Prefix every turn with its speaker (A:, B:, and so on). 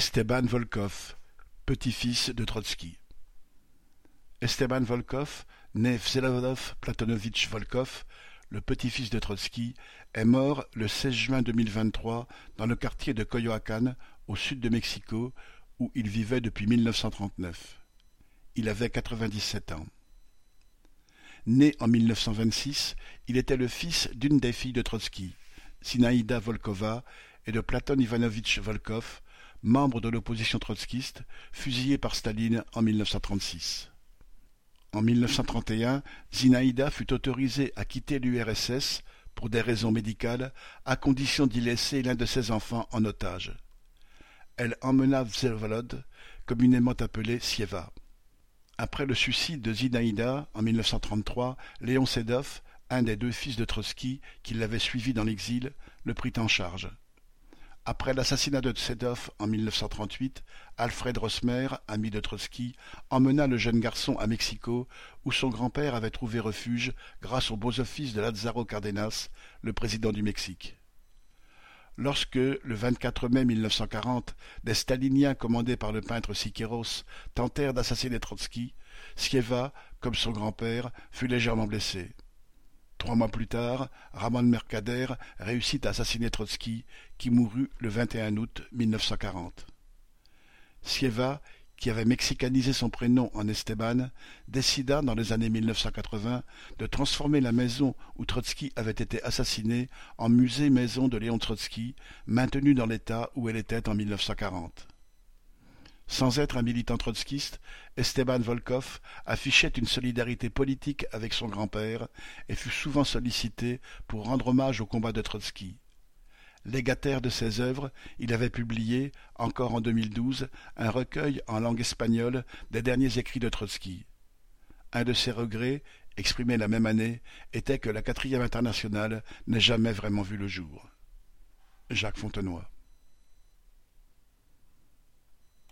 A: Esteban Volkov, petit-fils de Trotsky. Esteban Volkov, né Vsevolod Platonovitch Volkov, le petit-fils de Trotsky, est mort le 16 juin 2023 dans le quartier de Coyoacán, au sud de Mexico, où il vivait depuis 1939. Il avait 97 ans. Né en 1926, il était le fils d'une des filles de Trotsky, Sinaïda Volkova, et de Platon Ivanovitch Volkov, membre de l'opposition trotskiste, fusillé par Staline en 1936. En 1931, Zinaïda fut autorisée à quitter l'URSS pour des raisons médicales, à condition d'y laisser l'un de ses enfants en otage. Elle emmena Vsevolod, communément appelé Sieva. Après le suicide de Zinaïda en 1933, Léon Sedov, un des deux fils de Trotsky qui l'avait suivi dans l'exil, le prit en charge. Après l'assassinat de Tsedov en 1938, Alfred Rosmer, ami de Trotsky, emmena le jeune garçon à Mexico, où son grand-père avait trouvé refuge grâce aux beaux offices de Lázaro Cárdenas, le président du Mexique. Lorsque, le 24 mai 1940, des staliniens commandés par le peintre Siqueiros tentèrent d'assassiner Trotsky, Sieva, comme son grand-père, fut légèrement blessé. Trois mois plus tard, Ramon Mercader réussit à assassiner Trotsky, qui mourut le 21 août 1940. Sieva, qui avait mexicanisé son prénom en Esteban, décida dans les années 1980 de transformer la maison où Trotsky avait été assassiné en musée-maison de Léon Trotsky, maintenue dans l'état où elle était en 1940. Sans être un militant trotskiste, Esteban Volkov affichait une solidarité politique avec son grand-père et fut souvent sollicité pour rendre hommage au combat de Trotsky. Légataire de ses œuvres, il avait publié, encore en 2012, un recueil en langue espagnole des derniers écrits de Trotsky. Un de ses regrets, exprimé la même année, était que la quatrième internationale n'ait jamais vraiment vu le jour. Jacques Fontenoy